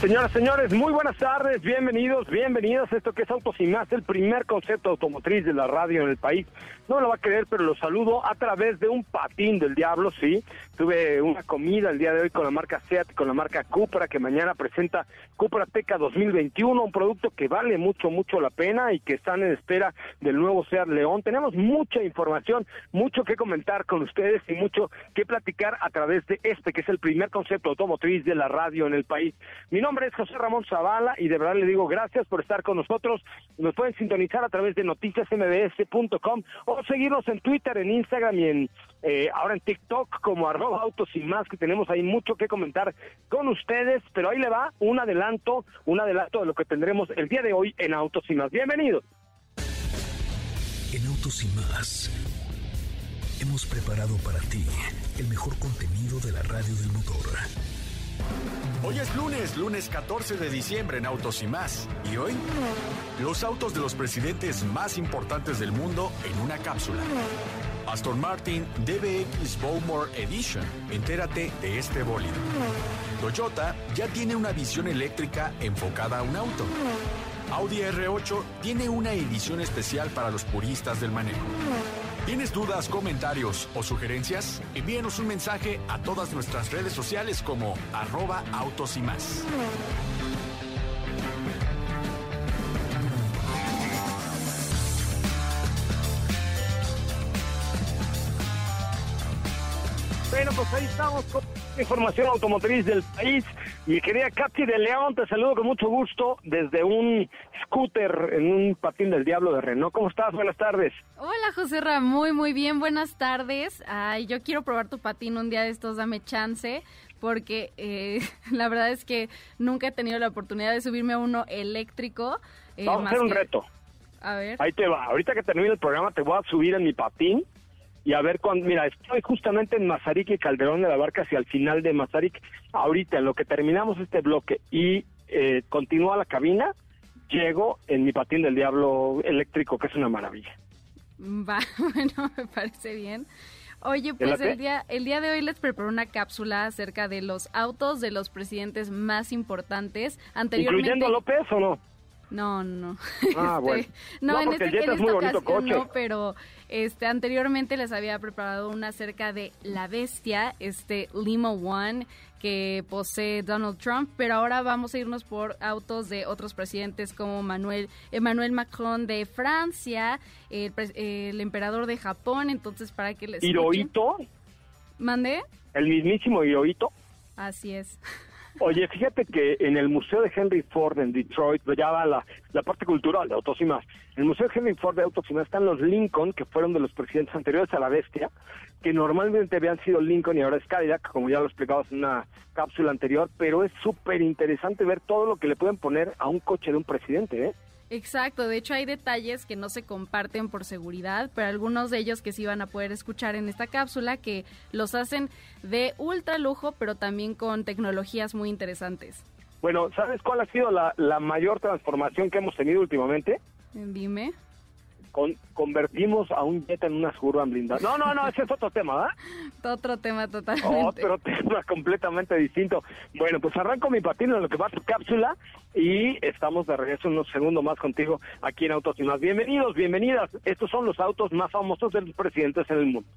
Señoras, señores, muy buenas tardes, bienvenidos, bienvenidos a esto que es Autos y Más, el primer concepto automotriz de la radio en el país. No lo va a creer, pero lo saludo a través de un patín del diablo, sí. Tuve una comida el día de hoy con la marca Seat, con la marca Cupra, que mañana presenta Cupra Teca 2021, un producto que vale mucho, mucho la pena y que están en espera del nuevo Seat León. Tenemos mucha información, mucho que comentar con ustedes y mucho que platicar a través de este, que es el primer concepto automotriz de la radio en el país. Mi nombre es José Ramón Zavala y de verdad le digo gracias por estar con nosotros. Nos pueden sintonizar a través de noticiasmbs.com o seguirnos en Twitter, en Instagram y en eh, ahora en TikTok como arroba autos y más, que tenemos ahí mucho que comentar con ustedes, pero ahí le va un adelanto, un adelanto de lo que tendremos el día de hoy en Autos y más. Bienvenidos. En Autos y más hemos preparado para ti el mejor contenido de la radio del motor. Hoy es lunes, lunes 14 de diciembre en Autos y más. ¿Y hoy? Los autos de los presidentes más importantes del mundo en una cápsula. Aston Martin DBX Bowmore Edition. Entérate de este bólido. Toyota ya tiene una visión eléctrica enfocada a un auto. Audi R8 tiene una edición especial para los puristas del manejo. ¿Tienes dudas, comentarios o sugerencias? Envíenos un mensaje a todas nuestras redes sociales como arroba autos y más. Bueno, pues ahí estamos con información automotriz del país. Mi querida Katy de León, te saludo con mucho gusto desde un scooter en un patín del diablo de Renault. ¿Cómo estás? Buenas tardes. Hola, José Ra, muy, muy bien. Buenas tardes. Ay, yo quiero probar tu patín un día de estos, dame chance porque eh, la verdad es que nunca he tenido la oportunidad de subirme a uno eléctrico. Eh, Vamos a hacer un reto. A ver. Ahí te va. Ahorita que termine el programa te voy a subir en mi patín y a ver cuándo, mira, estoy justamente en Mazarik y Calderón de la Barca hacia el final de Mazarik, ahorita en lo que terminamos este bloque y eh, continúa la cabina, llego en mi patín del diablo eléctrico, que es una maravilla. Va, bueno, me parece bien. Oye, pues el día, el día de hoy les preparé una cápsula acerca de los autos de los presidentes más importantes. Anteriormente, ¿Incluyendo López o no? No, no. Ah, Este, bueno. No, No, en, este, el Jetta en es muy bonito coche. no, pero este anteriormente les había preparado una acerca de la bestia, este Limo One que posee Donald Trump, pero ahora vamos a irnos por autos de otros presidentes como Manuel Emmanuel Macron de Francia, el emperador de Japón, entonces para que les Hirohito, ¿Mande? el mismísimo Hirohito. Así es. Oye, fíjate que en el Museo de Henry Ford en Detroit, ya va la, la parte cultural de Autos y más. En el Museo de Henry Ford de Autos y más están los Lincoln, que fueron de los presidentes anteriores a la bestia, que normalmente habían sido Lincoln y ahora es Cadillac, como ya lo explicabas en una cápsula anterior, pero es súper interesante ver todo lo que le pueden poner a un coche de un presidente, ¿eh? Exacto, de hecho hay detalles que no se comparten por seguridad, pero algunos de ellos que sí van a poder escuchar en esta cápsula que los hacen de ultra lujo, pero también con tecnologías muy interesantes. Bueno, ¿sabes cuál ha sido la, la mayor transformación que hemos tenido últimamente? Dime. Con, convertimos a un jet en una suburban blindada. No, no, no, ese es otro tema, ¿verdad? Otro tema totalmente. Otro tema completamente distinto. Bueno, pues arranco mi patín en lo que va a tu cápsula y estamos de regreso unos segundos más contigo aquí en Autos y Más. Bienvenidos, bienvenidas. Estos son los autos más famosos de los presidentes en el mundo.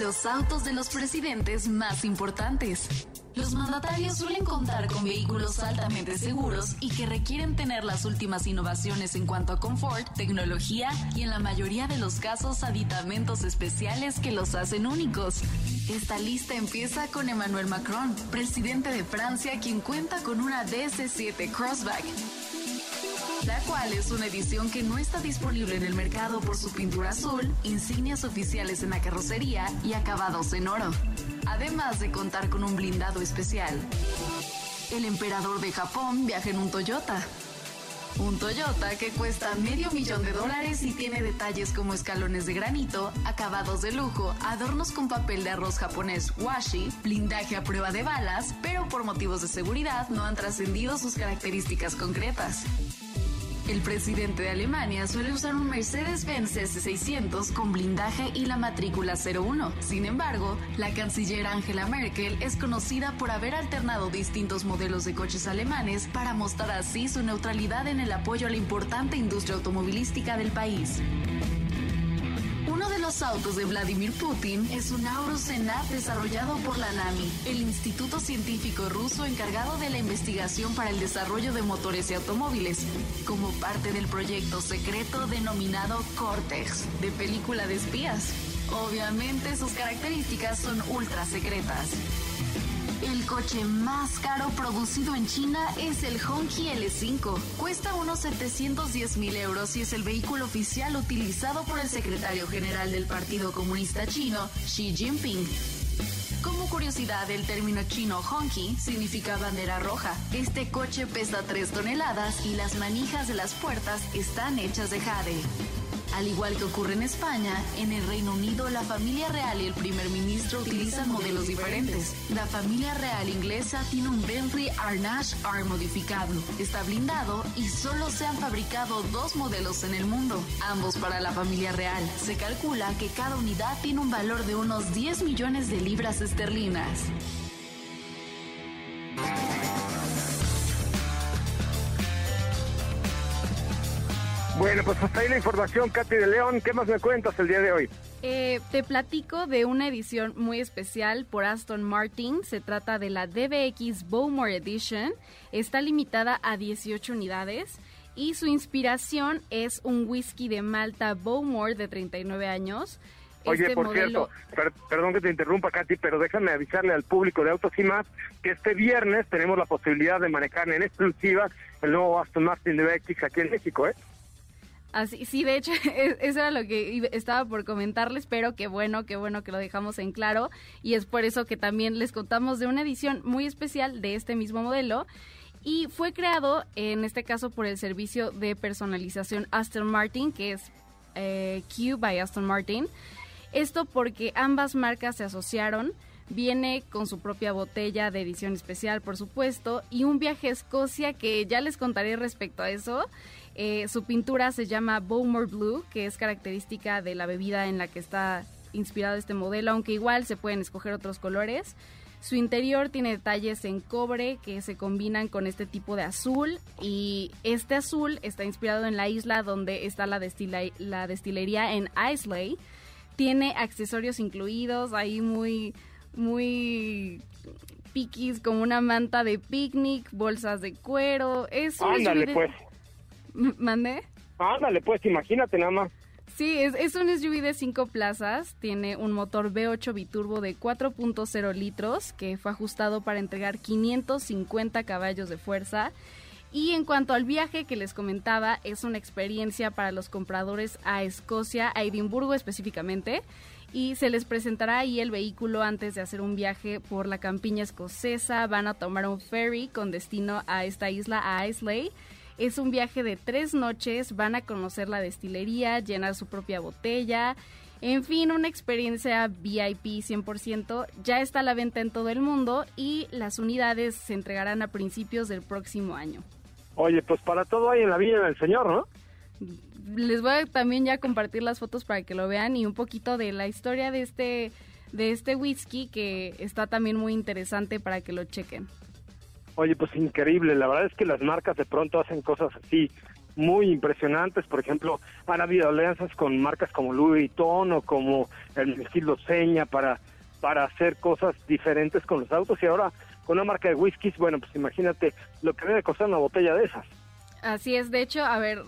Los autos de los presidentes más importantes. Los mandatarios suelen contar con vehículos altamente seguros y que requieren tener las últimas innovaciones en cuanto a confort, tecnología y en la mayoría de los casos aditamentos especiales que los hacen únicos. Esta lista empieza con Emmanuel Macron, presidente de Francia, quien cuenta con una DS7 Crossback la cual es una edición que no está disponible en el mercado por su pintura azul, insignias oficiales en la carrocería y acabados en oro, además de contar con un blindado especial. El emperador de Japón viaja en un Toyota. Un Toyota que cuesta medio millón de dólares y tiene detalles como escalones de granito, acabados de lujo, adornos con papel de arroz japonés washi, blindaje a prueba de balas, pero por motivos de seguridad no han trascendido sus características concretas. El presidente de Alemania suele usar un Mercedes-Benz S600 con blindaje y la matrícula 01. Sin embargo, la canciller Angela Merkel es conocida por haber alternado distintos modelos de coches alemanes para mostrar así su neutralidad en el apoyo a la importante industria automovilística del país. Uno de los autos de Vladimir Putin es un Senat desarrollado por la NAMI, el instituto científico ruso encargado de la investigación para el desarrollo de motores y automóviles, como parte del proyecto secreto denominado Cortex, de película de espías. Obviamente sus características son ultra secretas. El coche más caro producido en China es el Hongqi L5. Cuesta unos 710 mil euros y es el vehículo oficial utilizado por el secretario general del Partido Comunista Chino, Xi Jinping. Como curiosidad, el término chino Hongqi significa bandera roja. Este coche pesa 3 toneladas y las manijas de las puertas están hechas de jade. Al igual que ocurre en España, en el Reino Unido la familia real y el primer ministro utilizan modelos diferentes. La familia real inglesa tiene un Bentley Arnage R modificado. Está blindado y solo se han fabricado dos modelos en el mundo, ambos para la familia real. Se calcula que cada unidad tiene un valor de unos 10 millones de libras esterlinas. Bueno, pues hasta ahí la información, Katy de León. ¿Qué más me cuentas el día de hoy? Eh, te platico de una edición muy especial por Aston Martin. Se trata de la DBX Bowmore Edition. Está limitada a 18 unidades y su inspiración es un whisky de Malta Bowmore de 39 años. Oye, este por cierto, perdón que te interrumpa, Katy, pero déjame avisarle al público de Autos y Más que este viernes tenemos la posibilidad de manejar en exclusiva el nuevo Aston Martin DBX aquí en México, ¿eh? Así, sí, de hecho, eso era lo que estaba por comentarles, pero qué bueno, qué bueno que lo dejamos en claro. Y es por eso que también les contamos de una edición muy especial de este mismo modelo. Y fue creado, en este caso, por el servicio de personalización Aston Martin, que es eh, Q by Aston Martin. Esto porque ambas marcas se asociaron. Viene con su propia botella de edición especial, por supuesto, y un viaje a Escocia que ya les contaré respecto a eso. Eh, su pintura se llama Bowmore Blue, que es característica de la bebida en la que está inspirado este modelo, aunque igual se pueden escoger otros colores. Su interior tiene detalles en cobre que se combinan con este tipo de azul y este azul está inspirado en la isla donde está la, la destilería en Islay. Tiene accesorios incluidos ahí muy muy piquis como una manta de picnic, bolsas de cuero. Es Ándale, pues. ¿Mandé? Ándale, pues imagínate nada más. Sí, es, es, un SUV de cinco plazas, tiene un motor V8 biturbo de 4.0 litros que fue ajustado para entregar 550 caballos de fuerza. Y en cuanto al viaje que les comentaba, es una experiencia para los compradores a Escocia, a Edimburgo específicamente, y se les presentará ahí el vehículo antes de hacer un viaje por la campiña escocesa. Van a tomar un ferry con destino a esta isla, a Islay es un viaje de tres noches, van a conocer la destilería, llenar su propia botella. En fin, una experiencia VIP 100%. Ya está a la venta en todo el mundo y las unidades se entregarán a principios del próximo año. Oye, pues para todo hay en la vida del Señor, ¿no? les voy a también ya compartir las fotos para que lo vean y un poquito de la historia de este de este whisky que está también muy interesante para que lo chequen. Oye, pues increíble. La verdad es que las marcas de pronto hacen cosas así muy impresionantes. Por ejemplo, han habido alianzas con marcas como Louis Vuitton o como el estilo Seña para, para hacer cosas diferentes con los autos. Y ahora con una marca de whiskies, bueno, pues imagínate lo que debe costar una botella de esas. Así es. De hecho, a ver,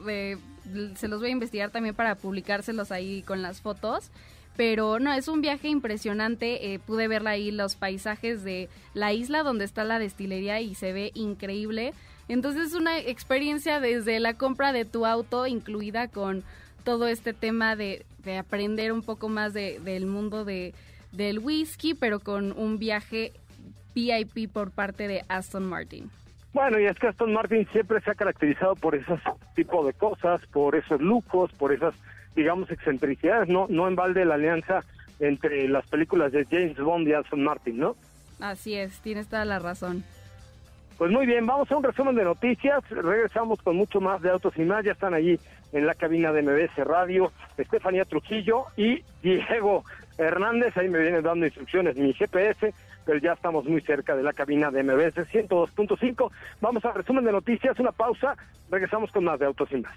se los voy a investigar también para publicárselos ahí con las fotos pero no, es un viaje impresionante. Eh, pude ver ahí los paisajes de la isla donde está la destilería y se ve increíble. Entonces es una experiencia desde la compra de tu auto, incluida con todo este tema de, aprender un poco más del mundo de, del whisky, pero con un viaje VIP por parte de Aston Martin. Bueno, y es que Aston Martin siempre se ha caracterizado por esos tipo de cosas, por esos lujos, por esas digamos, excentricidades, no, no en balde la alianza entre las películas de James Bond y Aston Martin, ¿no? Así es, tienes toda la razón. Pues muy bien, vamos a un resumen de noticias, regresamos con mucho más de Autos y Más, ya están allí en la cabina de MBS Radio, Estefanía Trujillo y Diego Hernández, ahí me vienen dando instrucciones mi GPS, pero ya estamos muy cerca de la cabina de MBS 102.5. Vamos al resumen de noticias, una pausa, regresamos con más de Autos y Más.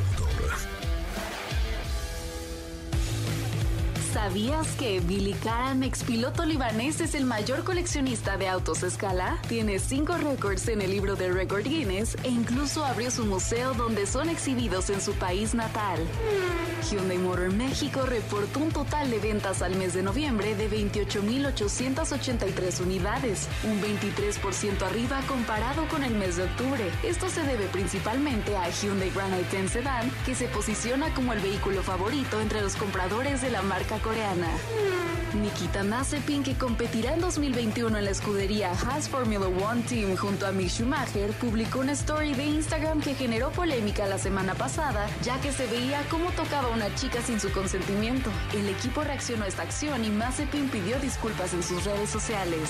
¿Sabías que Billy Karam, expiloto libanés, es el mayor coleccionista de autos a escala? Tiene cinco récords en el libro de Record Guinness e incluso abrió su museo donde son exhibidos en su país natal. Hyundai Motor México reportó un total de ventas al mes de noviembre de 28.883 unidades, un 23% arriba comparado con el mes de octubre. Esto se debe principalmente a Hyundai Grand i10 Sedan, que se posiciona como el vehículo favorito entre los compradores de la marca coreana. Nikita Mazepin, que competirá en 2021 en la escudería Haas Formula One Team junto a Mick Schumacher, publicó una story de Instagram que generó polémica la semana pasada, ya que se veía cómo tocaba a una chica sin su consentimiento. El equipo reaccionó a esta acción y Mazepin pidió disculpas en sus redes sociales.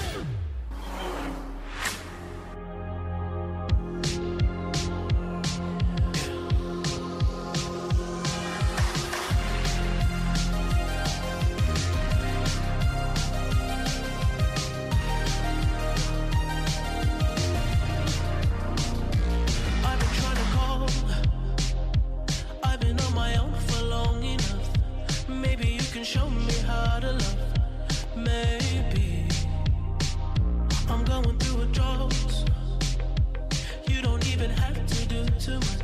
too much.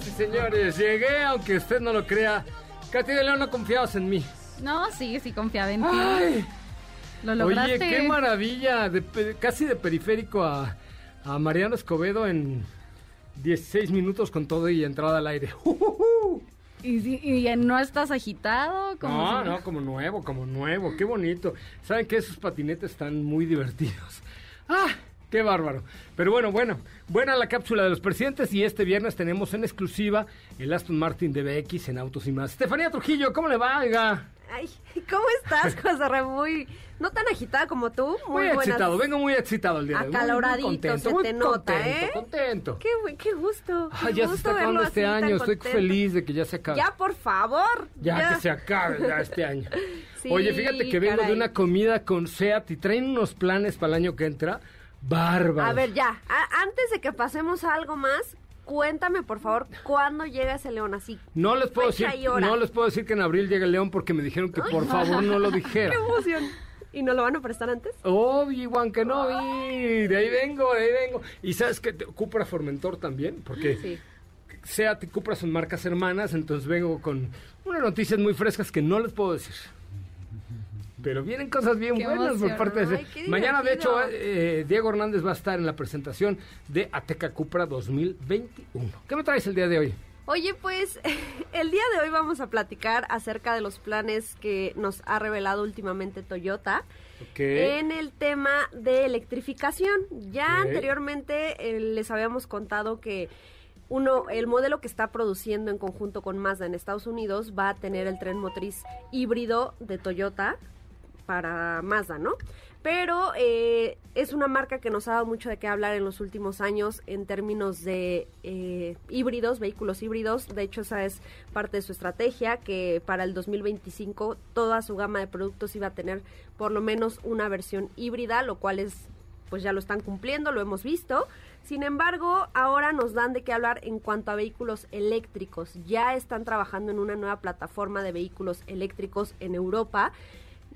Señores, llegué, aunque usted no lo crea. Katy de León, no confiabas en mí. No, sí, sí confiaba en ti. Lo lograste. Oye, qué maravilla. casi de periférico a, Mariano Escobedo en 16 minutos con todo y entrada al aire. ¿Y, y no estás agitado? no, no, como nuevo, como nuevo. Qué bonito. ¿Saben que esos patinetes están muy divertidos? ¡Ah! Qué bárbaro. Pero bueno, bueno, buena la cápsula de los presidentes y este viernes tenemos en exclusiva el Aston Martin DBX en Autos y más. Estefanía Trujillo, ¿cómo le va? Ay, ¿cómo estás, José Ra? Muy, no tan agitada como tú. Muy, buenas- excitado, vengo muy excitado el día de hoy. muy- muy Acaloradito, contento, se muy nota, contento, ¿eh? contento. Qué, gusto. qué Ay, ya se gusto está acabando este año, estoy contento. feliz de que ya se acabe. Ya, por favor. Ya, que se acabe ya este año. Sí, Oye, fíjate que vengo de una comida con SEAT y traen unos planes para el año que entra. Bárbaro. A ver, ya. a- antes de que pasemos a algo más, cuéntame, por favor, ¿cuándo llega ese león así? No les puedo decir, no les puedo decir que en abril llega el león porque me dijeron que por favor no lo dijera. ¡Qué emoción! ¿Y no lo van a prestar antes? Que no vi. De ahí vengo, de ahí vengo. Y sabes que Cupra Formentor también, porque Sí. Seat y Cupra son marcas hermanas, entonces vengo con unas noticias muy frescas que no les puedo decir. Pero vienen cosas bien Qué buenas por parte de Ay, qué Mañana, de hecho, eh, Diego Hernández va a estar en la presentación de Ateca Cupra 2021. ¿Qué me traes el día de hoy? Oye, pues el día de hoy vamos a platicar acerca de los planes que nos ha revelado últimamente Toyota Ok. en el tema de electrificación. Ya anteriormente eh, les habíamos contado que uno, el modelo que está produciendo en conjunto con Mazda en Estados Unidos va a tener el tren motriz híbrido de Toyota para Mazda, ¿no? Pero eh, es una marca que nos ha dado mucho de qué hablar en los últimos años en términos de eh, híbridos, vehículos híbridos. De hecho, esa es parte de su estrategia, que para el 2025 toda su gama de productos iba a tener por lo menos una versión híbrida, lo cual es, pues ya lo están cumpliendo, lo hemos visto. Sin embargo, ahora nos dan de qué hablar en cuanto a vehículos eléctricos. Ya están trabajando en una nueva plataforma de vehículos eléctricos en Europa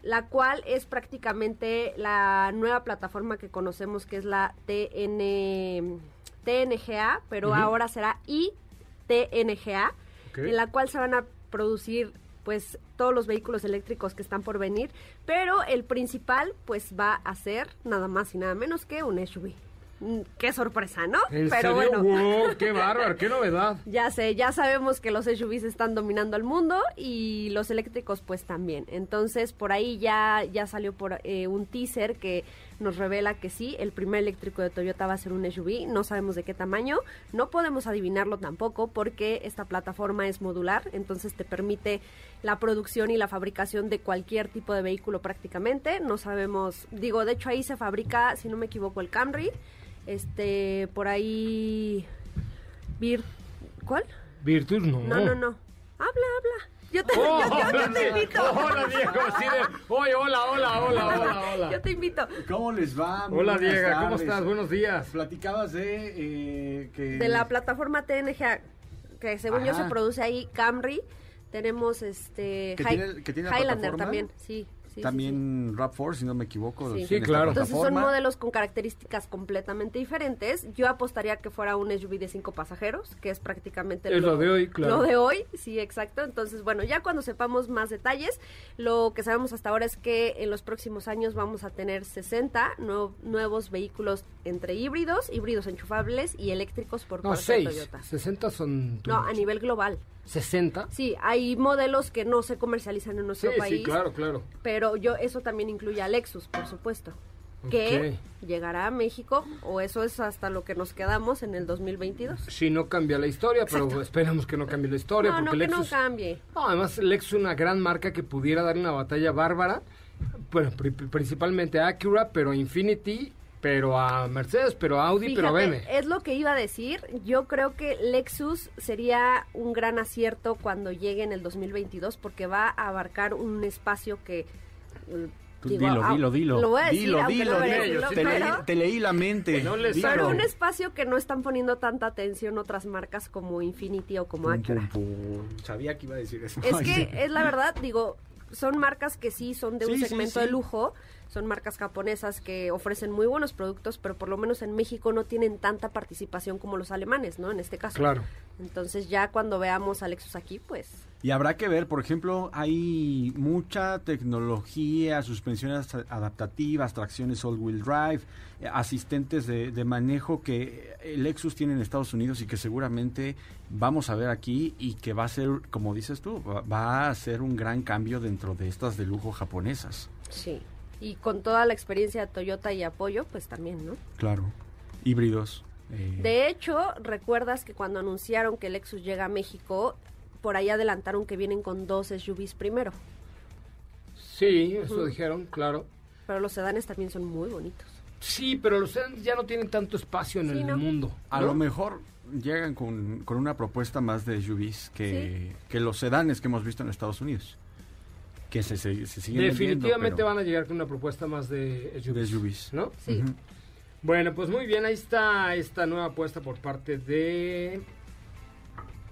la cual es prácticamente la nueva plataforma que conocemos que es la TN, TNGA, pero ahora será ITNGA, Ok. en la cual se van a producir pues todos los vehículos eléctricos que están por venir, pero el principal pues va a ser nada más y nada menos que un SUV. Mm, Qué sorpresa, ¿no? ¿En pero serio? bueno. Wow, ¡Qué bárbaro! ¡Qué novedad! Ya sé, ya sabemos que los SUVs están dominando al mundo y los eléctricos pues también. Entonces por ahí ya, ya salió por eh, un teaser que nos revela que sí, el primer eléctrico de Toyota va a ser un SUV, no sabemos de qué tamaño, no podemos adivinarlo tampoco porque esta plataforma es modular, entonces te permite la producción y la fabricación de cualquier tipo de vehículo prácticamente, no sabemos, digo, de hecho ahí se fabrica, si no me equivoco, el Camry, este, por ahí... Vir- ¿Cuál? Virtus no. No, no, no. Habla, habla. Yo te, Oh, yo- yo- yo hola, te invito. Hola, Diego. Así de, oye, hola, hola, hola, hola, hola. Yo te invito. ¿Cómo les va? Hola, buenas Diego. ¿Cómo estás? Buenos días. Platicabas de eh, que... De la plataforma TNG, que según yo Ajá. se produce ahí, Camry. Tenemos este. Que Hi- tiene- que tiene la Highlander plataforma. también, sí. Sí, sí, También RAV4, si no me equivoco. Sí. Sí, claro. Entonces son modelos con características completamente diferentes. Yo apostaría que fuera un SUV de cinco pasajeros, que es prácticamente Es lo de hoy, claro. Lo de hoy, sí, exacto. Entonces, bueno, ya cuando sepamos más detalles, lo que sabemos hasta ahora es que en los próximos años vamos a tener 60 nue- nuevos vehículos entre híbridos, híbridos enchufables y eléctricos por No, parte seis. de Toyota. 60 son... No, a nivel global. 60. Sí, hay modelos que no se comercializan en nuestro Sí, país. sí, claro, claro. Pero yo eso también incluye a Lexus, por supuesto. Que llegará a México, o eso es hasta lo que nos quedamos en el 2022. Si no cambia la historia, pero esperamos que no cambie la historia. No, no, porque que no cambie. No, además Lexus es una gran marca que pudiera darle una batalla bárbara. Bueno, pri- principalmente a Acura, pero a Infinity, pero a Mercedes, pero a Audi, pero a BMW. es lo que iba a decir. Yo creo que Lexus sería un gran acierto cuando llegue en el 2022 porque va a abarcar un espacio que... Tú digo, dilo, dilo, dilo. Lo voy a decir, dilo, dilo, no dilo. Te, leí, te leí la mente. No les. Pero un espacio que no están poniendo tanta atención otras marcas como Infinity o como Acura. pum, pum. Sabía que iba a decir eso. Es que es la verdad, digo, son marcas que sí son de un sí, segmento sí. de lujo, son marcas japonesas que ofrecen muy buenos productos, pero por lo menos en México no tienen tanta participación como los alemanes, ¿no? En este caso. Claro. Entonces ya cuando veamos a Lexus aquí, pues Y habrá que ver, por ejemplo, hay mucha tecnología, suspensiones adaptativas, tracciones all-wheel drive, eh, asistentes de, de manejo que el Lexus tiene en Estados Unidos y que seguramente vamos a ver aquí y que va a ser, como dices tú, va, va a ser un gran cambio dentro de estas de lujo japonesas. sí. Y con toda la experiencia de Toyota y apoyo, pues también, ¿no? Claro. Híbridos. eh, De hecho, recuerdas que cuando anunciaron que Lexus llega a México, por ahí adelantaron que vienen con dos SUVs primero. Sí, eso dijeron, claro. Pero los sedanes también son muy bonitos. Sí, pero los sedanes ya no tienen tanto espacio en Sí, el ¿no? mundo. A ¿no? lo mejor llegan con, con una propuesta más de SUVs que, que los sedanes que hemos visto en Estados Unidos. Que se, se, se siguen Definitivamente pero van a llegar con una propuesta más de SUVs, de SUVs. ¿no? Sí. Bueno, pues muy bien, ahí está esta nueva apuesta por parte de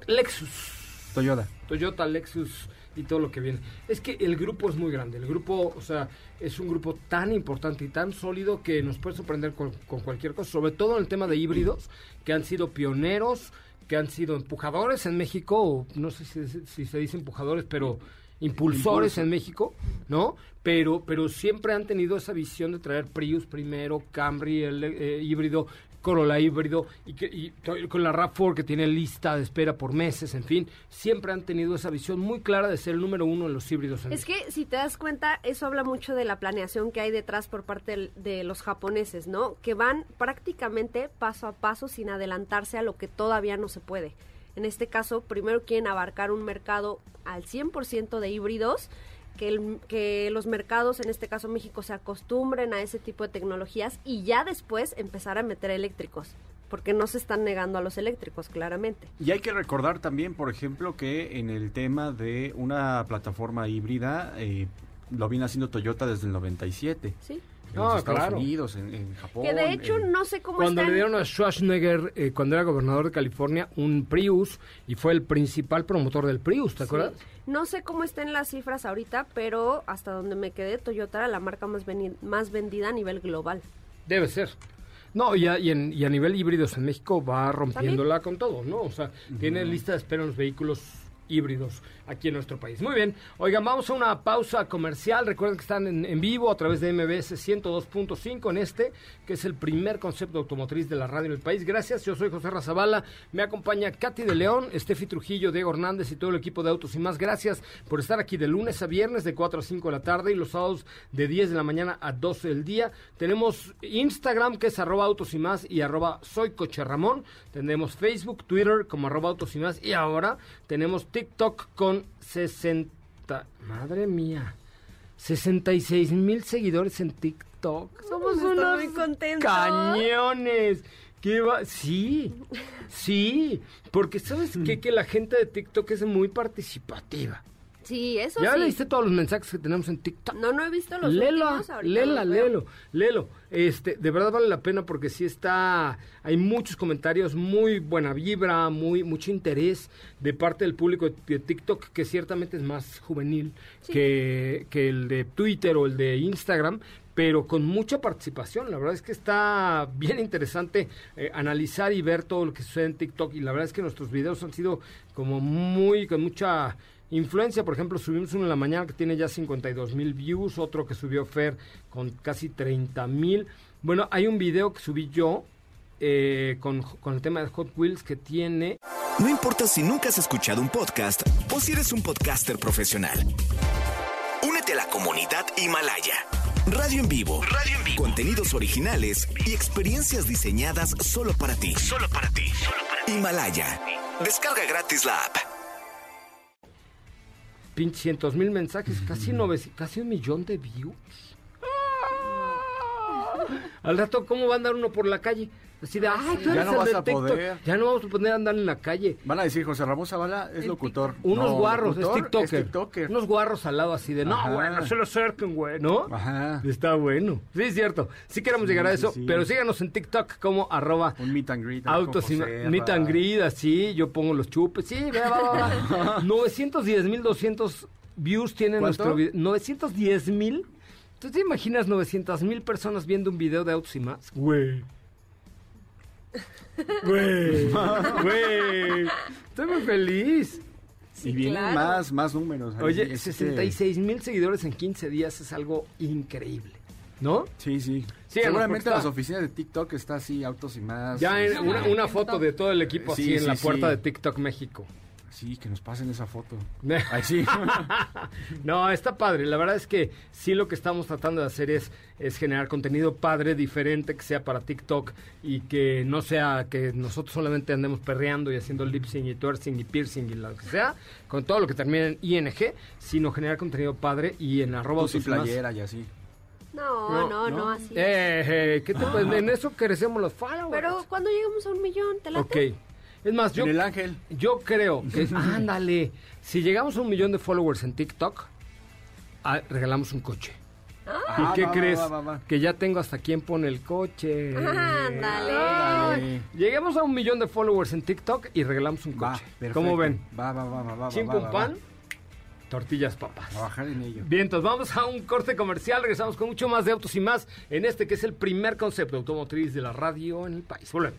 Lexus. Toyota. Toyota, Lexus y todo lo que viene. Es que el grupo es muy grande. El grupo, o sea, es un grupo tan importante y tan sólido que nos puede sorprender con, con cualquier cosa, sobre todo en el tema de híbridos, que han sido pioneros, que han sido empujadores en México, o no sé si, si se dice empujadores, pero impulsores Impulso. en México, ¿no? Pero, pero siempre han tenido esa visión de traer Prius primero, Camry, el eh, híbrido, Corolla híbrido, y, que, y con la RAV4 que tiene lista de espera por meses, en fin, siempre han tenido esa visión muy clara de ser el número uno en los híbridos. Es que si te das cuenta, eso habla mucho de la planeación que hay detrás por parte de los japoneses, ¿no? Que van prácticamente paso a paso sin adelantarse a lo que todavía no se puede. En este caso, primero quieren abarcar un mercado al 100% de híbridos, que, el- que los mercados, en este caso México, se acostumbren a ese tipo de tecnologías y ya después empezar a meter eléctricos, porque no se están negando a los eléctricos, claramente. Y hay que recordar también, por ejemplo, que en el tema de una plataforma híbrida, eh, lo viene haciendo Toyota desde el 97. ¿Sí? En Ah, los Estados claro. Unidos, en, en Japón. Que de hecho en- no sé cómo Cuando están... le dieron a Schwarzenegger, eh, cuando era gobernador de California, un Prius, y fue el principal promotor del Prius, ¿te acuerdas? Sí. No sé cómo estén las cifras ahorita, pero hasta donde me quedé, Toyota era la marca más, más vendida a nivel global. Debe ser. No, y a, y en- y a nivel híbridos en México va rompiéndola con todo, ¿no? O sea, tiene lista de espera en los vehículos híbridos aquí en nuestro país. Muy bien, oigan, vamos a una pausa comercial. Recuerden que están en, vivo a través de MBS 102.5 en este, que es el primer concepto automotriz de la radio en el país. Gracias, yo soy José Razabala. Me acompaña Katy de León, Estefi Trujillo, Diego Hernández y todo el equipo de Autos y más. Gracias por estar aquí de lunes a viernes de 4 a 5 de la tarde y los sábados de 10 de la mañana a 12 del día. Tenemos Instagram que es arroba autos y más y arroba soy coche Ramón. Tenemos Facebook, Twitter como arroba autos y más y ahora tenemos TikTok con 60... Madre mía. 66 mil seguidores en TikTok. Somos unos muy cañones. ¿Qué va? Sí, sí, porque sabes qué? que la gente de TikTok es muy participativa. Sí, eso ¿Ya sí. leíste todos los mensajes que tenemos en TikTok? No, no he visto los Lela, últimos. ahorita lela, léelo, léelo. Este, de verdad vale la pena porque sí está, hay muchos comentarios, muy buena vibra, muy mucho interés de parte del público de, de TikTok que ciertamente es más juvenil que, que el de Twitter o el de Instagram, pero con mucha participación. La verdad es que está bien interesante eh, analizar y ver todo lo que sucede en TikTok y la verdad es que nuestros videos han sido como muy, con mucha influencia. Por ejemplo, subimos uno en la mañana que tiene ya 52 mil views, otro que subió Fer con casi 30 mil. Bueno, hay un video que subí yo eh, con, con el tema de Hot Wheels que tiene No importa si nunca has escuchado un podcast o si eres un podcaster profesional. Únete a la comunidad Himalaya. Radio en vivo. Radio en vivo. Contenidos originales y experiencias diseñadas solo para ti. Solo para ti. Himalaya. Descarga gratis la app. Pinche cientos mil mensajes, casi, nove- casi un millón de views. ¡Ah! Al rato, ¿cómo va a andar uno por la calle? Así de, ay, tú Ya eres no el vas a TikTok". poder. Ya no vamos a poder andar en la calle. Van a decir, José Ramón Zavala es locutor. Unos No, guarros, locutor es TikToker. Es TikToker. Unos guarros al lado así de, no, Ajá. güey, no se lo acerquen, güey, ¿no? Ajá. Está bueno. Sí, es cierto. Sí queremos llegar a eso, sí. pero síganos en TikTok como arroba Un meet and greet. autos y meet and greet, así, yo pongo los chupes. Sí, va, va, va, va. 910 mil 200 views tiene ¿Cuánto? nuestro video. 910 mil. ¿Tú te imaginas 900 mil personas viendo un video de autos y más? Güey. Güey. Güey. Estoy muy feliz. y vienen claro. más, más números. ahí. Oye, Este- 66 mil seguidores en 15 días es algo increíble. ¿No? Sí, sí. Sí, Seguramente las oficinas de TikTok está así, autos y más. Ya en este, una, una foto de todo el equipo Sí, así en sí, la puerta sí. de TikTok México. Sí, que nos pasen esa foto. Ay, sí. no, está padre. La verdad es que sí lo que estamos tratando de hacer es, es generar contenido padre, diferente, que sea para TikTok y que no sea que nosotros solamente andemos perreando y haciendo lip sync y twerking y piercing y lo que sea, con todo lo que termine en ING, sino generar contenido padre y en arroba Tú sí y más. playera y así. No, No, no, así. Eh, eh, ¿qué te- pues, en eso crecemos los followers. Pero cuando lleguemos a un millón, ¿te late? Ok. Es más, yo, En el ángel. yo creo que, ándale, si llegamos a un millón de followers en TikTok, ah, regalamos un coche. Ah, ¿Y qué va, va, crees? va, va, va. Que ya tengo hasta quién pone el coche. Ándale. Ándale. Lleguemos a un millón de followers en TikTok y regalamos un Va, coche. perfecto. ¿Cómo ven? Va, va, va, va, va. Pan, va. tortillas papas. Trabajar en ello. Bien, entonces vamos a un corte comercial. Regresamos con mucho más de autos y más en este que es el primer concepto automotriz de la radio en el país. Volvemos.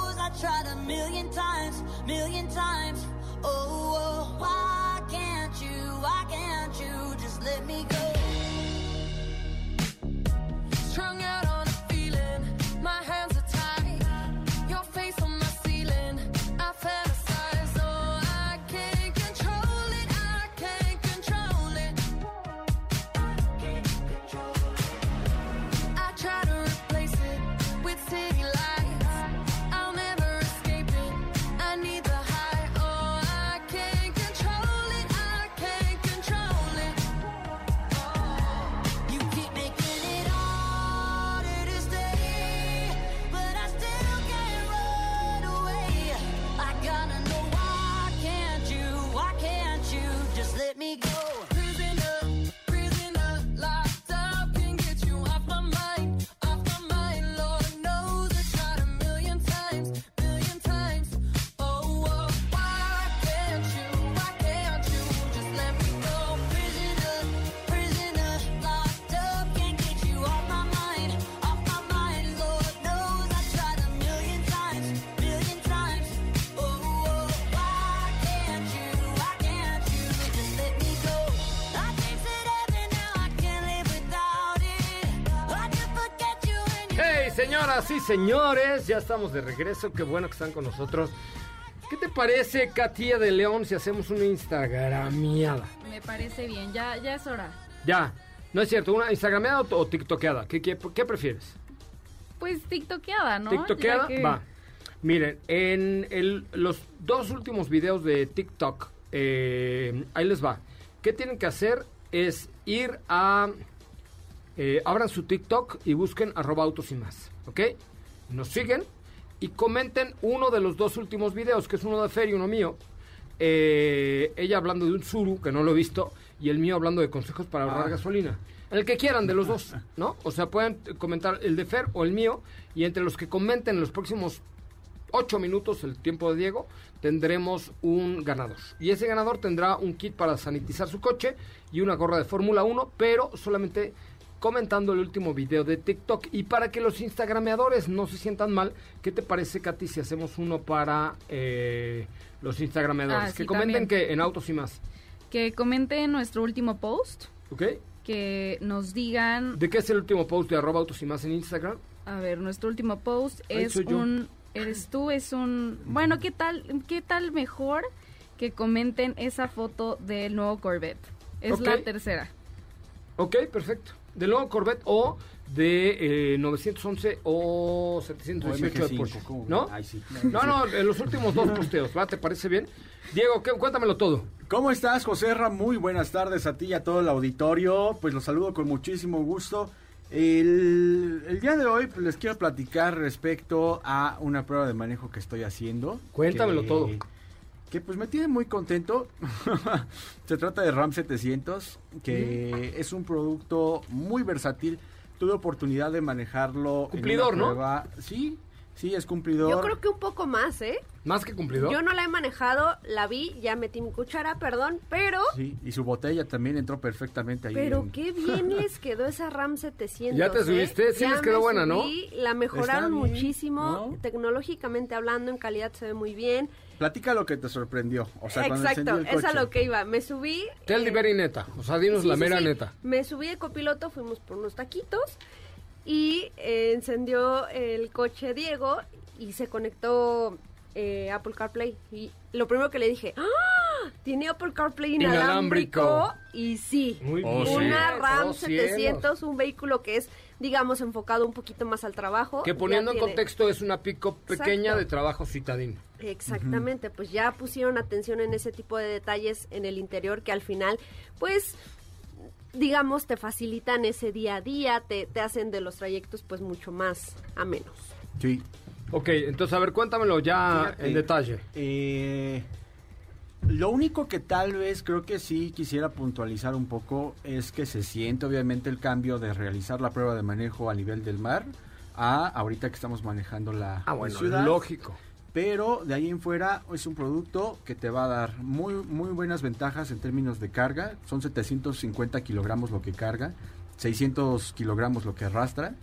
tried a million times, million times. Señoras y señores, ya estamos de regreso. Qué bueno que están con nosotros. ¿Qué te parece, Katia de León, si hacemos una Instagramiada? Me parece bien, ya, ya es hora. Ya, no es cierto, ¿una Instagrameada o, o TikTokeada? ¿Qué, qué, qué prefieres? Pues tiktokeada, ¿no? ¿TikTokeada? Que- Va. Miren, en el- los dos últimos videos de TikTok, eh, ahí les va. ¿Qué tienen que hacer? Es ir a... eh, abran su TikTok y busquen arroba autos y más, ¿ok? Nos siguen y comenten uno de los dos últimos videos, que es uno de Fer y uno mío. Eh, ella hablando de un Suru, que no lo he visto, y el mío hablando de consejos para ahorrar gasolina. En el que quieran de los dos, ¿no? O sea, pueden comentar el de Fer o el mío, y entre los que comenten en los próximos ocho minutos, el tiempo de Diego, tendremos un ganador. Y ese ganador tendrá un kit para sanitizar su coche y una gorra de Fórmula 1, pero solamente comentando el último video de TikTok. Y para que los instagrameadores no se sientan mal, ¿qué te parece, Katy, si hacemos uno para eh, los instagrameadores? Ah, que comenten también. que en autos y más. Que comenten nuestro último post, ¿Ok? que nos digan, ¿De qué es el último post de arroba autos y más en Instagram? a ver, nuestro último post Ahí es un, eres tú, es un, bueno, ¿qué tal, qué tal mejor que comenten esa foto del nuevo Corvette? Es la tercera. Ok, perfecto. Del nuevo Corvette o de eh, 911 o 718 de MG5, Porsche. ¿No? Ay, sí. No, no, en los últimos dos posteos, ¿va? ¿Te parece bien? Diego, ¿qué- cuéntamelo todo. ¿Cómo estás, José Ra? Muy buenas tardes a ti y a todo el auditorio. Pues los saludo con muchísimo gusto. El, el día de hoy pues, les quiero platicar respecto a una prueba de manejo que estoy haciendo. Cuéntamelo que- todo. Que pues me tiene muy contento. Se trata de RAM 700, que es un producto muy versátil. Tuve oportunidad de manejarlo. en Cumplidor, ¿no? Sí, Sí, es cumplidor. Yo creo que un poco más, ¿eh? Más que cumplidor. Yo no la he manejado, la vi, ya metí mi cuchara, perdón, pero... Sí, y su botella también entró perfectamente ahí. Pero en- qué bien les quedó esa RAM 700. ¿Ya te ¿eh? subiste? Sí Ya les quedó me buena, ¿no? subí, La mejoraron muchísimo, ¿no? tecnológicamente hablando, en calidad se ve muy bien. Platica lo que te sorprendió. O sea, Exacto, el es a lo que iba. Me subí... Tell the eh, very neta. O sea, dinos sí, la sí, mera sí. neta. Me subí de copiloto, fuimos por unos taquitos y eh, encendió el coche Diego y se conectó eh, Apple CarPlay. Y lo primero que le dije, ¡Ah! Tiene Apple CarPlay inalámbrico. Inalámbrico. Y sí, Muy Oh, sí. una RAM Oh, 700, un vehículo que es, digamos, enfocado un poquito más al trabajo. Que poniendo en tiene- contexto es una pick-up pequeña Exacto. de trabajo citadino. Exactamente, pues ya pusieron atención en ese tipo de detalles en el interior que al final, pues, digamos, te facilitan ese día a día, te, te hacen de los trayectos pues mucho más a menos. Sí. Ok, entonces a ver, cuéntamelo ya Fíjate, en detalle. eh, lo único que tal vez creo que sí quisiera puntualizar un poco es que se siente obviamente el cambio de realizar la prueba de manejo a nivel del mar a ahorita que estamos manejando la Ah, bueno, ciudad. lógico. Pero de ahí en fuera es un producto que te va a dar muy, muy buenas ventajas en términos de carga. Son 750 kilogramos lo que carga, 600 kilogramos lo que arrastra.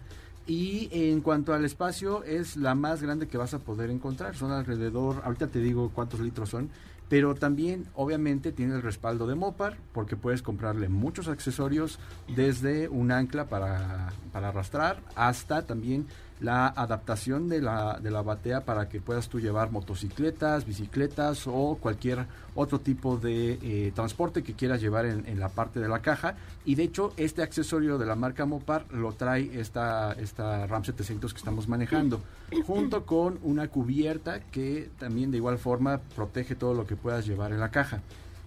Y en cuanto al espacio, es la más grande que vas a poder encontrar. Son alrededor, ahorita te digo cuántos litros son, pero también obviamente tiene el respaldo de Mopar, porque puedes comprarle muchos accesorios, desde un ancla para, para arrastrar hasta también la adaptación de la, de la batea para que puedas tú llevar motocicletas, bicicletas o cualquier otro tipo de eh, transporte que quieras llevar en, en la parte de la caja. Y de hecho, este accesorio de la marca Mopar lo trae esta, esta RAM 700 que estamos manejando, junto con una cubierta que también de igual forma protege todo lo que puedas llevar en la caja.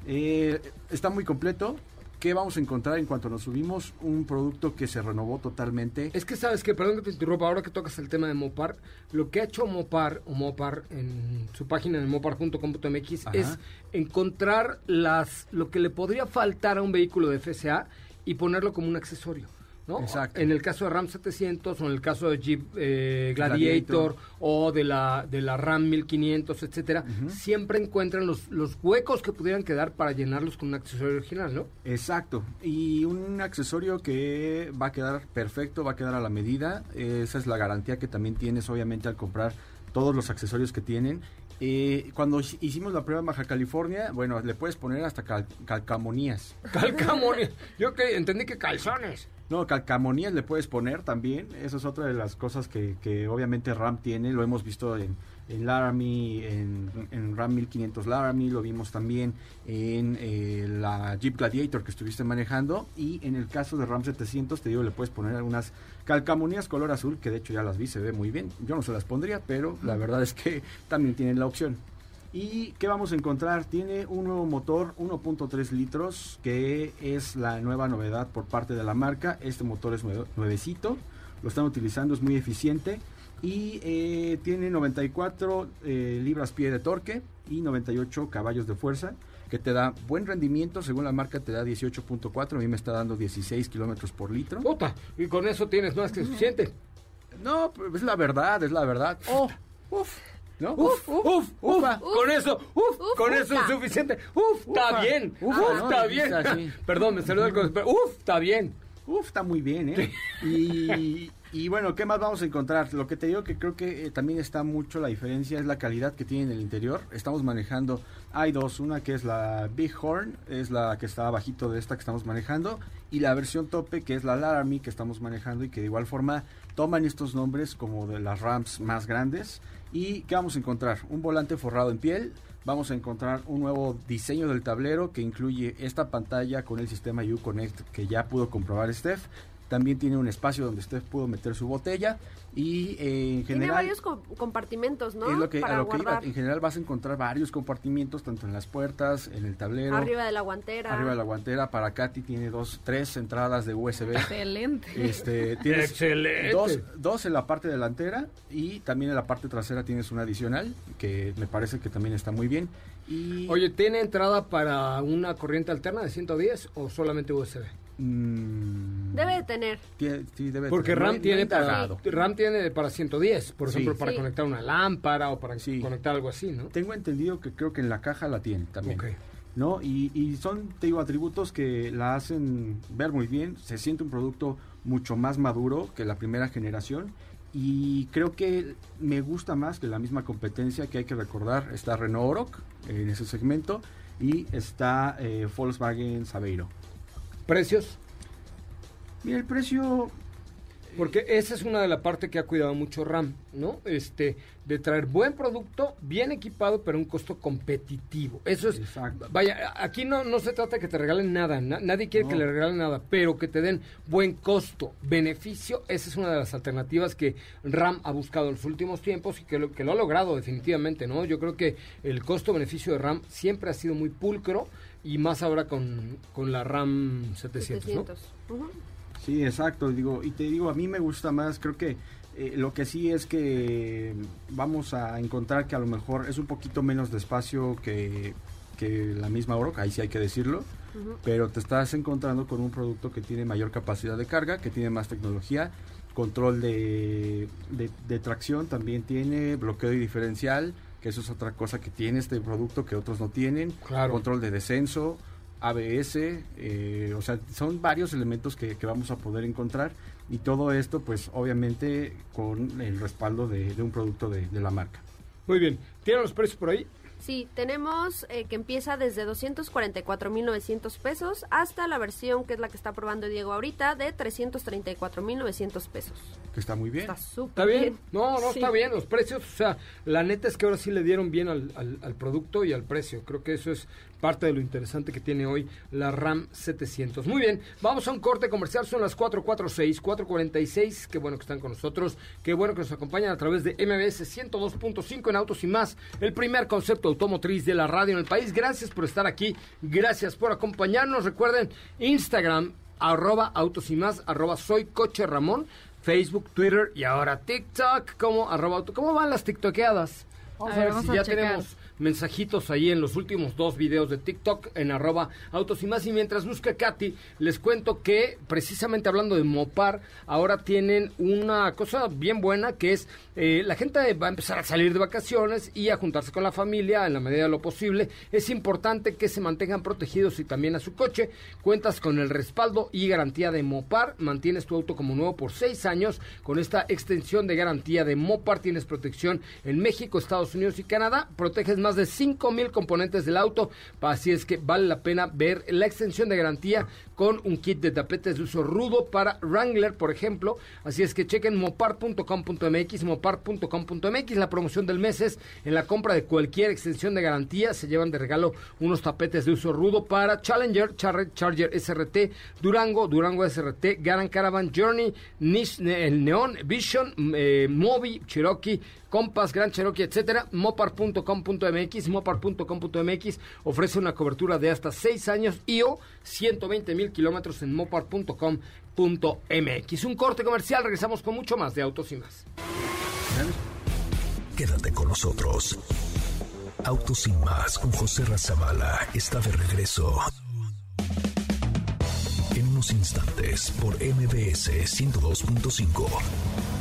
Eh, está muy completo. ¿Qué vamos a encontrar en cuanto nos subimos? Un producto que se renovó totalmente. Es que sabes que, perdón que te interrumpa, ahora que tocas el tema de Mopar, lo que ha hecho Mopar o Mopar en su página en mopar.com.mx es encontrar las lo que le podría faltar a un vehículo de FCA y ponerlo como un accesorio. ¿No? Exacto. En el caso de Ram 700 o en el caso de Jeep eh, Gladiator, Gladiator. o de la, de la Ram 1500, etcétera, siempre encuentran los, los huecos que pudieran quedar para llenarlos con un accesorio original, ¿no? Exacto. Y un accesorio que va a quedar perfecto, va a quedar a la medida. Esa es la garantía que también tienes, obviamente, al comprar todos los accesorios que tienen. Eh, cuando hi- hicimos la prueba en Baja California, bueno, le puedes poner hasta cal- calcamonías. Calcamones. Yo que entendí que calzones. No, calcamonías le puedes poner también. Esa es otra de las cosas que, que obviamente RAM tiene. Lo hemos visto en, en Laramie, en, en RAM 1500 Laramie. Lo vimos también en eh, la Jeep Gladiator que estuviste manejando. Y en el caso de RAM 700, te digo, le puedes poner algunas calcamonías color azul, que de hecho ya las vi, se ve muy bien. Yo no se las pondría, pero la verdad es que también tienen la opción. ¿Y qué vamos a encontrar? Tiene un nuevo motor 1.3 litros, que es la nueva novedad por parte de la marca. Este motor es nuevecito, lo están utilizando, es muy eficiente. Y eh, tiene 94 eh, libras pie de torque y 98 caballos de fuerza, que te da buen rendimiento. Según la marca, te da 18.4. A mí me está dando 16 kilómetros por litro. Puta, y con eso tienes más que suficiente. No, pues es la verdad, es la verdad. Oh, uf, ¿no? Uf, uf, uf, con eso, uf, con eso es suficiente. Uf, está bien, uf, está bien. Perdón, me corazón, pero uf, está bien. Uf, está muy bien, ¿eh? Y, y bueno, ¿qué más vamos a encontrar? Lo que te digo que creo que eh, también está mucho la diferencia es la calidad que tiene en el interior. Estamos manejando, hay dos, una que es la Big Horn, es la que está abajito de esta que estamos manejando, y la versión tope que es la Laramie que estamos manejando y que de igual forma toman estos nombres como de las Rams más grandes. ¿Y qué vamos a encontrar? Un volante forrado en piel, vamos a encontrar un nuevo diseño del tablero que incluye esta pantalla con el sistema Uconnect que ya pudo comprobar Steph. También tiene un espacio donde Steph pudo meter su botella y eh, en Tiene general varios com- compartimentos, ¿no? es lo que, a Para lo que iba. En general vas a encontrar varios compartimientos tanto en las puertas, en el tablero, arriba de la guantera. arriba de la guantera. Para Katy tiene dos, tres entradas de USB. Excelente. Este, tienes Excelente. Dos, dos en la parte delantera y también en la parte trasera tienes una adicional que me parece que también está muy bien. Y Oye, ¿tiene entrada para una corriente alterna de 110 o solamente USB? Mm, Debe de tener. tie- sí, debe Porque tener. No RAM no tiene, para, indagado. RAM tiene para 110, por Sí. ejemplo, para Sí. conectar una lámpara o para Sí. conectar algo así, ¿no? Tengo entendido que creo que en la caja la tiene también. Ok. ¿No? Y, y son, te digo, atributos que la hacen ver muy bien. Se siente un producto mucho más maduro que la primera generación. Y creo que me gusta más que la misma competencia que hay que recordar. Está Renault Oroch en ese segmento y está eh, Volkswagen Sabeiro. ¿Precios? Mira, el precio Porque esa es una de las partes que ha cuidado mucho RAM, ¿no? Este, de traer buen producto, bien equipado, pero un costo competitivo. Eso es, Exacto. vaya, aquí no, no se trata de que te regalen nada, na- nadie quiere que le regalen nada, pero que te den buen costo, beneficio, esa es una de las alternativas que RAM ha buscado en los últimos tiempos y que lo, que lo ha logrado definitivamente, ¿no? Yo creo que el costo-beneficio de RAM siempre ha sido muy pulcro y más ahora con, con la RAM 700, ¿no? 700. Ujú. Sí, exacto. Digo, y te digo, a mí me gusta más, creo que eh, lo que sí es que vamos a encontrar que a lo mejor es un poquito menos de espacio que, que la misma Oro, ahí sí hay que decirlo, pero te estás encontrando con un producto que tiene mayor capacidad de carga, que tiene más tecnología, control de, de, de tracción también tiene, bloqueo y diferencial, que eso es otra cosa que tiene este producto que otros no tienen, Claro. control de descenso, ABS, eh, o sea, son varios elementos que, que vamos a poder encontrar y todo esto pues obviamente con el respaldo de, de un producto de, de la marca. Muy bien, ¿tienen los precios por ahí? Sí, tenemos eh, que empieza desde 244.900 pesos hasta la versión que es la que está probando Diego ahorita de 334.900 pesos. Que está muy bien. Está súper ¿Está bien? No, no, Sí. está bien. Los precios, o sea, la neta es que ahora sí le dieron bien al, al- al producto y al precio. Creo que eso es parte de lo interesante que tiene hoy la RAM 700. Muy bien, vamos a un corte comercial. Son las 446, 446. Qué bueno que están con nosotros. Qué bueno que nos acompañan a través de MBS 102.5 en Autos y Más. El primer concepto automotriz de la radio en el país. Gracias por estar aquí. Gracias por acompañarnos. Recuerden, Instagram, arroba autos y más, arroba soy coche Ramón, Facebook, Twitter y ahora TikTok como arroba auto. ¿Cómo van las tiktokeadas? Vamos A a, ver, ver vamos si a ya checar. tenemos mensajitos ahí en los últimos dos videos de TikTok en arroba autos y más. Y mientras busca Katy, les cuento que precisamente hablando de Mopar, ahora tienen una cosa bien buena que es eh, la gente va a empezar a salir de vacaciones y a juntarse con la familia en la medida de lo posible. Es importante que se mantengan protegidos y también a su coche. Cuentas con el respaldo y garantía de Mopar. Mantienes tu auto como nuevo por seis años. Con esta extensión de garantía de Mopar tienes protección en México, Estados Unidos y Canadá. Proteges más de 5 mil componentes del auto. Así es que vale la pena ver la extensión de garantía con un kit de tapetes de uso rudo para Wrangler, por ejemplo. Así es que chequen mopar.com.mx, mopar.com.mx. La promoción del mes es en la compra de cualquier extensión de garantía. Se llevan de regalo unos tapetes de uso rudo para Challenger, Char- Charger SRT, Durango, Durango SRT, Garan Caravan, Journey, Nish, el Neon, Vision, eh, Mobi, Cherokee, Compass, Gran Cherokee, etcétera. Mopar.com.mx, Mopar.com.mx ofrece una cobertura de hasta 6 años y o 120 mil kilómetros en Mopar.com.mx. Un corte comercial, regresamos con mucho más de Autos y más. Quédate con nosotros. Autos sin más con José Razabala está de regreso. En unos instantes por MBS 102.5.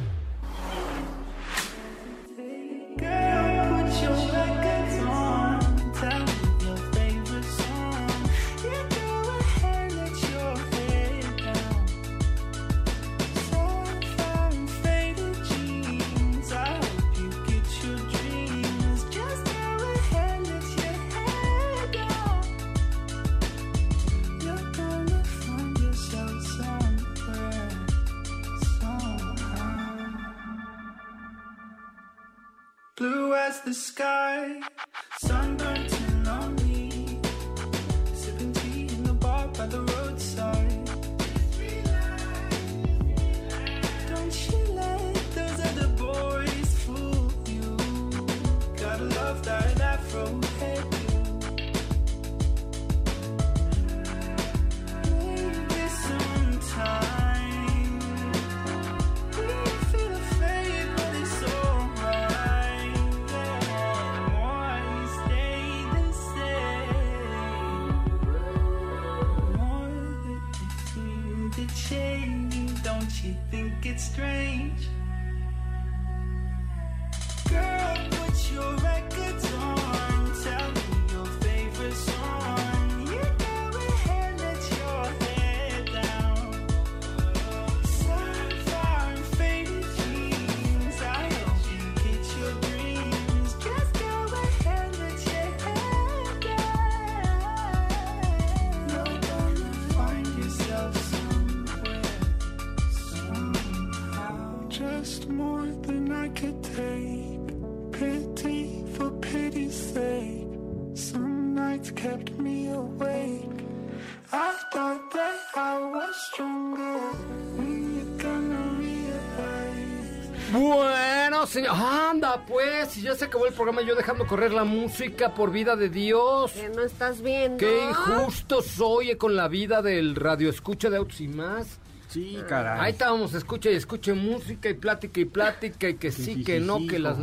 Señor. Anda, pues, ya se acabó el programa yo dejando correr la música por vida de Dios. Que no estás viendo. Qué injusto soy con la vida del radio escucha de autos y más. Sí, caray. Ahí estábamos, escucha y escuche música y plática y plática y que sí, Sí, que sí, no, sí, que las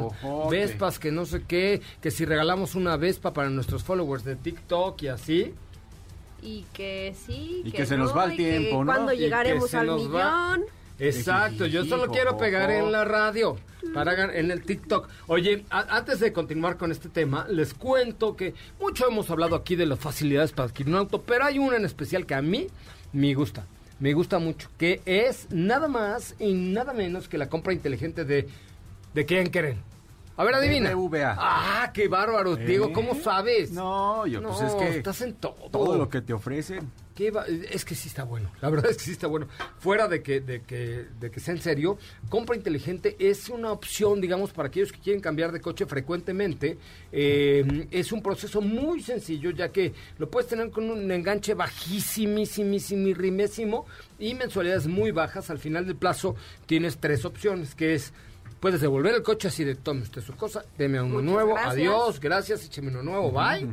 vespas, que no sé qué, que si regalamos una vespa para nuestros followers de TikTok y así. Y que sí, Y que se nos va el y que tiempo, ¿no? Cuando Y que llegaremos se al nos va. Exacto, yo solo quiero pegar en la radio, para en el TikTok. Oye, a- antes de continuar con este tema, les cuento que mucho hemos hablado aquí de las facilidades para adquirir un auto, pero hay una en especial que a mí me gusta, me gusta mucho, que es nada más y nada menos que la compra inteligente de, de quién quieren. A ver, adivina. BBVA. Ah, qué bárbaro, ¿Eh? Diego, ¿cómo sabes? No, yo, pues No, es que estás en todo. todo lo que te ofrecen. ¿Qué va- Es que sí está bueno, la verdad es que sí está bueno. Fuera de que, de que, de que sea en serio, compra inteligente es una opción, digamos, para aquellos que quieren cambiar de coche frecuentemente. Eh, es un proceso muy sencillo, ya que lo puedes tener con un enganche bajísimísimísimo y mensualidades muy bajas. Al final del plazo tienes tres opciones, que es... Puedes devolver el coche así de tome usted su cosa, deme uno Muchas nuevo, gracias. adiós, gracias, écheme uno nuevo, bye.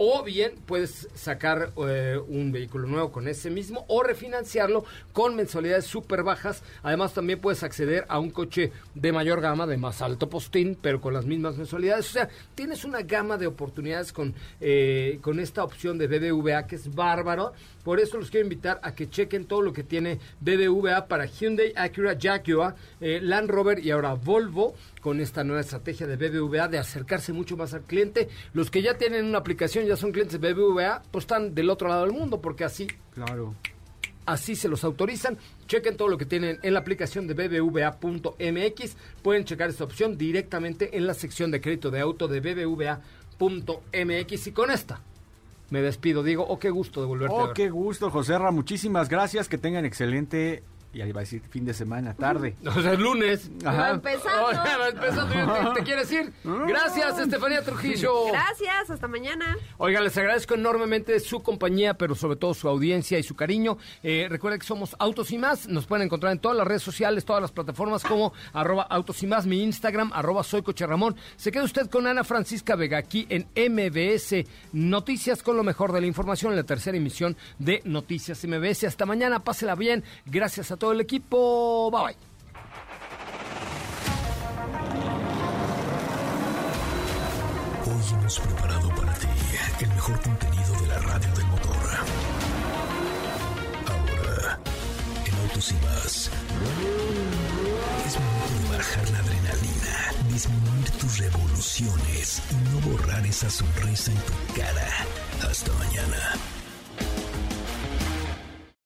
O bien puedes sacar eh, un vehículo nuevo con ese mismo o refinanciarlo con mensualidades súper bajas. Además también puedes acceder a un coche de mayor gama, de más alto postín, pero con las mismas mensualidades. O sea, tienes una gama de oportunidades con, eh, con esta opción de BBVA que es bárbaro. Por eso los quiero invitar a que chequen todo lo que tiene BBVA para Hyundai, Acura, Jaguar, eh, Land Rover y ahora Volvo con esta nueva estrategia de BBVA de acercarse mucho más al cliente. Los que ya tienen una aplicación, ya son clientes de BBVA, pues están del otro lado del mundo porque así Claro. así se los autorizan. Chequen todo lo que tienen en la aplicación de bbva.mx. Pueden checar esta opción directamente en la sección de crédito de auto de bbva.mx. Y con esta me despido, Diego. Oh, qué gusto de volverte a Oh, ver. qué gusto, José Ra. Muchísimas gracias. Que tengan excelente, y ahí va a decir fin de semana, tarde. O sea, el lunes. Ajá. empezando. Oh, ya va empezando. ¿Te, te quieres ir? Gracias, Estefanía Trujillo. Gracias, hasta mañana. Oigan, les agradezco enormemente su compañía, pero sobre todo su audiencia y su cariño. Eh, recuerden que somos Autos y Más. Nos pueden encontrar en todas las redes sociales, todas las plataformas como arroba Autos y Más, mi Instagram, arroba Soy Coche Ramón. Se queda usted con Ana Francisca Vega aquí en MBS Noticias con lo mejor de la información en la tercera emisión de Noticias MBS. Hasta mañana, pásela bien. Gracias a todo el equipo. Bye bye. Hoy hemos preparado para ti el mejor contenido de la radio del motor. Ahora, en Autos y más, es momento de bajar la adrenalina, disminuir tus revoluciones y no borrar esa sonrisa en tu cara. Hasta mañana.